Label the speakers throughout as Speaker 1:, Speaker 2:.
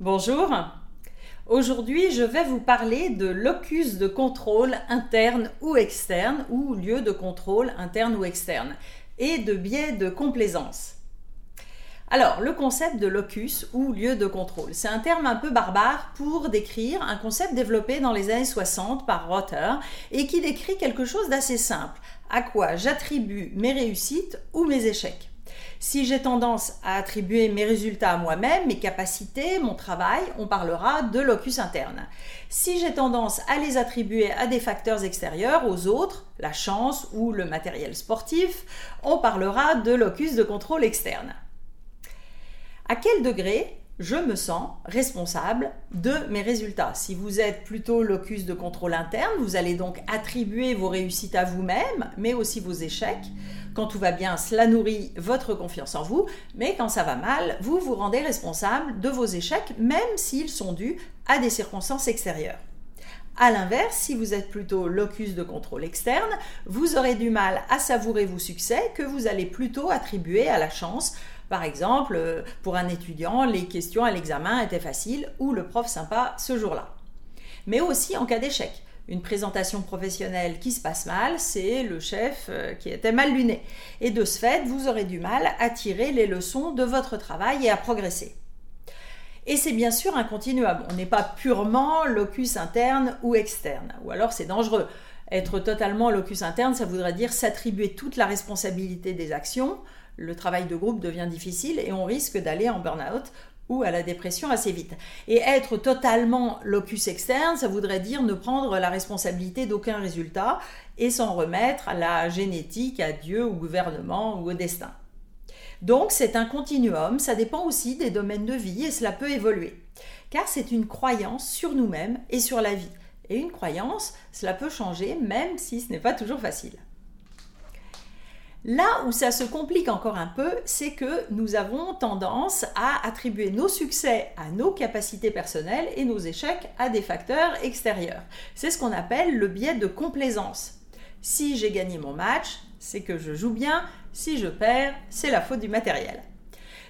Speaker 1: Bonjour. Aujourd'hui, je vais vous parler de locus de contrôle interne ou externe ou lieu de contrôle interne ou externe et de biais de complaisance. Alors, le concept de locus ou lieu de contrôle, c'est un terme un peu barbare pour décrire un concept développé dans les années 60 par Rotter et qui décrit quelque chose d'assez simple, à quoi j'attribue mes réussites ou mes échecs? Si j'ai tendance à attribuer mes résultats à moi-même, mes capacités, mon travail, on parlera de locus interne. Si j'ai tendance à les attribuer à des facteurs extérieurs, aux autres, la chance ou le matériel sportif, on parlera de locus de contrôle externe. À quel degré je me sens responsable de mes résultats. Si vous êtes plutôt locus de contrôle interne, vous allez donc attribuer vos réussites à vous-même, mais aussi vos échecs. Quand tout va bien, cela nourrit votre confiance en vous, mais quand ça va mal, vous vous rendez responsable de vos échecs, même s'ils sont dus à des circonstances extérieures. A l'inverse, si vous êtes plutôt locus de contrôle externe, vous aurez du mal à savourer vos succès que vous allez plutôt attribuer à la chance. Par exemple, euh, pour un étudiant, les questions à l'examen étaient faciles ou le prof sympa ce jour-là. Mais aussi en cas d'échec une présentation professionnelle qui se passe mal, c'est le chef euh, qui était mal luné. Et de ce fait, vous aurez du mal à tirer les leçons de votre travail et à progresser. Et c'est bien sûr un continuum. On n'est pas purement locus interne ou externe. Ou alors c'est dangereux. Être totalement locus interne, ça voudrait dire s'attribuer toute la responsabilité des actions. Le travail de groupe devient difficile et on risque d'aller en burn-out ou à la dépression assez vite. Et être totalement locus externe, ça voudrait dire ne prendre la responsabilité d'aucun résultat et s'en remettre à la génétique, à Dieu, au gouvernement ou au destin. Donc c'est un continuum, ça dépend aussi des domaines de vie et cela peut évoluer. Car c'est une croyance sur nous-mêmes et sur la vie. Et une croyance, cela peut changer même si ce n'est pas toujours facile. Là où ça se complique encore un peu, c'est que nous avons tendance à attribuer nos succès à nos capacités personnelles et nos échecs à des facteurs extérieurs. C'est ce qu'on appelle le biais de complaisance. Si j'ai gagné mon match, c'est que je joue bien, si je perds, c'est la faute du matériel.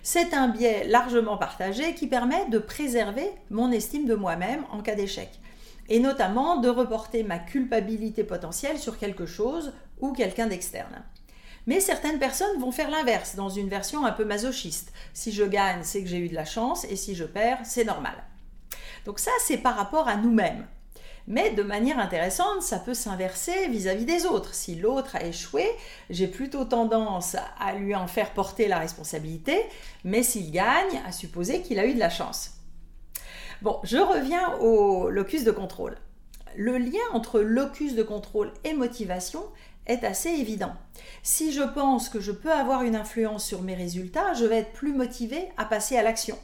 Speaker 1: C'est un biais largement partagé qui permet de préserver mon estime de moi-même en cas d'échec, et notamment de reporter ma culpabilité potentielle sur quelque chose ou quelqu'un d'externe. Mais certaines personnes vont faire l'inverse, dans une version un peu masochiste. Si je gagne, c'est que j'ai eu de la chance, et si je perds, c'est normal. Donc ça, c'est par rapport à nous-mêmes. Mais de manière intéressante, ça peut s'inverser vis-à-vis des autres. Si l'autre a échoué, j'ai plutôt tendance à lui en faire porter la responsabilité, mais s'il gagne, à supposer qu'il a eu de la chance. Bon, je reviens au locus de contrôle. Le lien entre locus de contrôle et motivation est assez évident. Si je pense que je peux avoir une influence sur mes résultats, je vais être plus motivé à passer à l'action.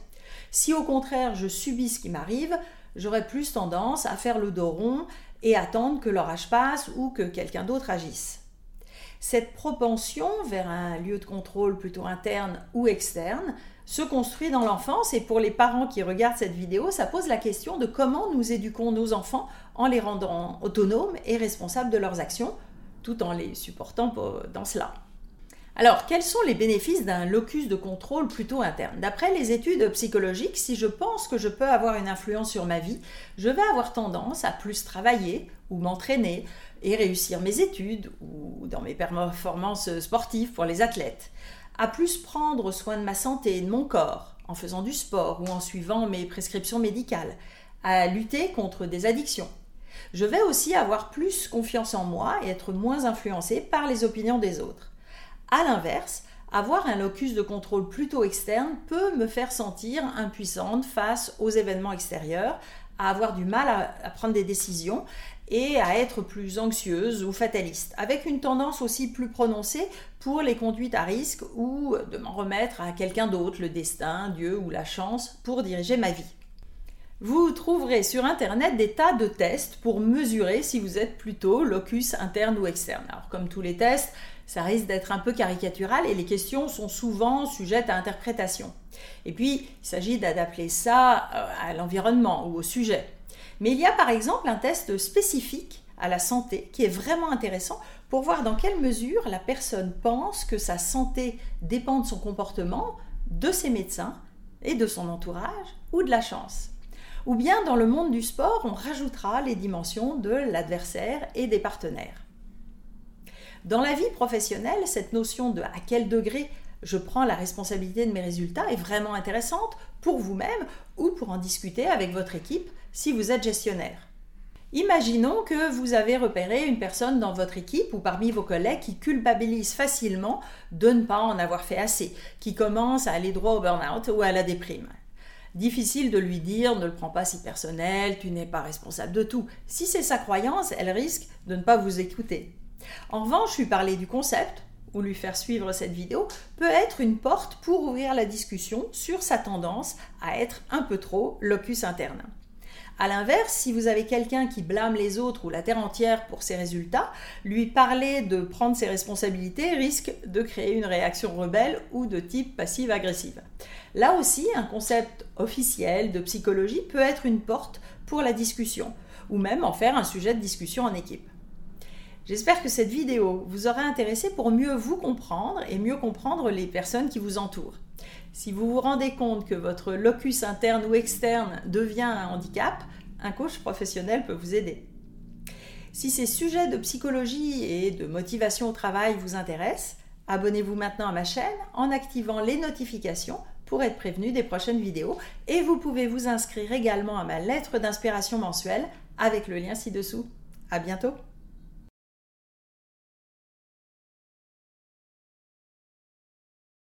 Speaker 1: Si au contraire je subis ce qui m'arrive, j'aurai plus tendance à faire le dos rond et attendre que l'orage passe ou que quelqu'un d'autre agisse. Cette propension vers un lieu de contrôle plutôt interne ou externe se construit dans l'enfance et pour les parents qui regardent cette vidéo, ça pose la question de comment nous éduquons nos enfants en les rendant autonomes et responsables de leurs actions tout en les supportant dans cela. Alors, quels sont les bénéfices d'un locus de contrôle plutôt interne? D'après les études psychologiques, si je pense que je peux avoir une influence sur ma vie, je vais avoir tendance à plus travailler ou m'entraîner et réussir mes études ou dans mes performances sportives pour les athlètes, à plus prendre soin de ma santé et de mon corps en faisant du sport ou en suivant mes prescriptions médicales, à lutter contre des addictions je vais aussi avoir plus confiance en moi et être moins influencé par les opinions des autres. A l'inverse, avoir un locus de contrôle plutôt externe peut me faire sentir impuissante face aux événements extérieurs, à avoir du mal à, prendre des décisions et à être plus anxieuse ou fataliste, avec une tendance aussi plus prononcée pour les conduites à risque ou de m'en remettre à quelqu'un d'autre, le destin, Dieu ou la chance, pour diriger ma vie. Vous trouverez sur Internet des tas de tests pour mesurer si vous êtes plutôt locus interne ou externe. Alors comme tous les tests, ça risque d'être un peu caricatural et les questions sont souvent sujettes à interprétation. Et puis, il s'agit d'adapter ça euh, à l'environnement ou au sujet. Mais il y a par exemple un test spécifique à la santé qui est vraiment intéressant pour voir dans quelle mesure la personne pense que sa santé dépend de son comportement, de ses médecins et de son entourage ou de la chance. Ou bien dans le monde du sport, on rajoutera les dimensions de l'adversaire et des partenaires. Dans la vie professionnelle, cette notion de à quel degré je prends la responsabilité de mes résultats est vraiment intéressante pour vous-même ou pour en discuter avec votre équipe si vous êtes gestionnaire. Imaginons que vous avez repéré une personne dans votre équipe ou parmi vos collègues qui culpabilise facilement de ne pas en avoir fait assez, qui commence à aller droit au burn-out ou à la déprime. Difficile de lui dire ne le prends pas si personnel, tu n'es pas responsable de tout. Si c'est sa croyance, elle risque de ne pas vous écouter. En revanche, lui parler du concept ou lui faire suivre cette vidéo peut être une porte pour ouvrir la discussion sur sa tendance à être un peu trop locus interne. A l'inverse, si vous avez quelqu'un qui blâme les autres ou la terre entière pour ses résultats, lui parler de prendre ses responsabilités risque de créer une réaction rebelle ou de type passive-agressive. Là aussi, un concept officiel de psychologie peut être une porte pour la discussion, ou même en faire un sujet de discussion en équipe. J'espère que cette vidéo vous aura intéressé pour mieux vous comprendre et mieux comprendre les personnes qui vous entourent. Si vous vous rendez compte que votre locus interne ou externe devient un handicap, un coach professionnel peut vous aider. Si ces sujets de psychologie et de motivation au travail vous intéressent, abonnez-vous maintenant à ma chaîne en activant les notifications pour être prévenu des prochaines vidéos et vous pouvez vous inscrire également à ma lettre d'inspiration mensuelle avec le lien ci-dessous. À bientôt!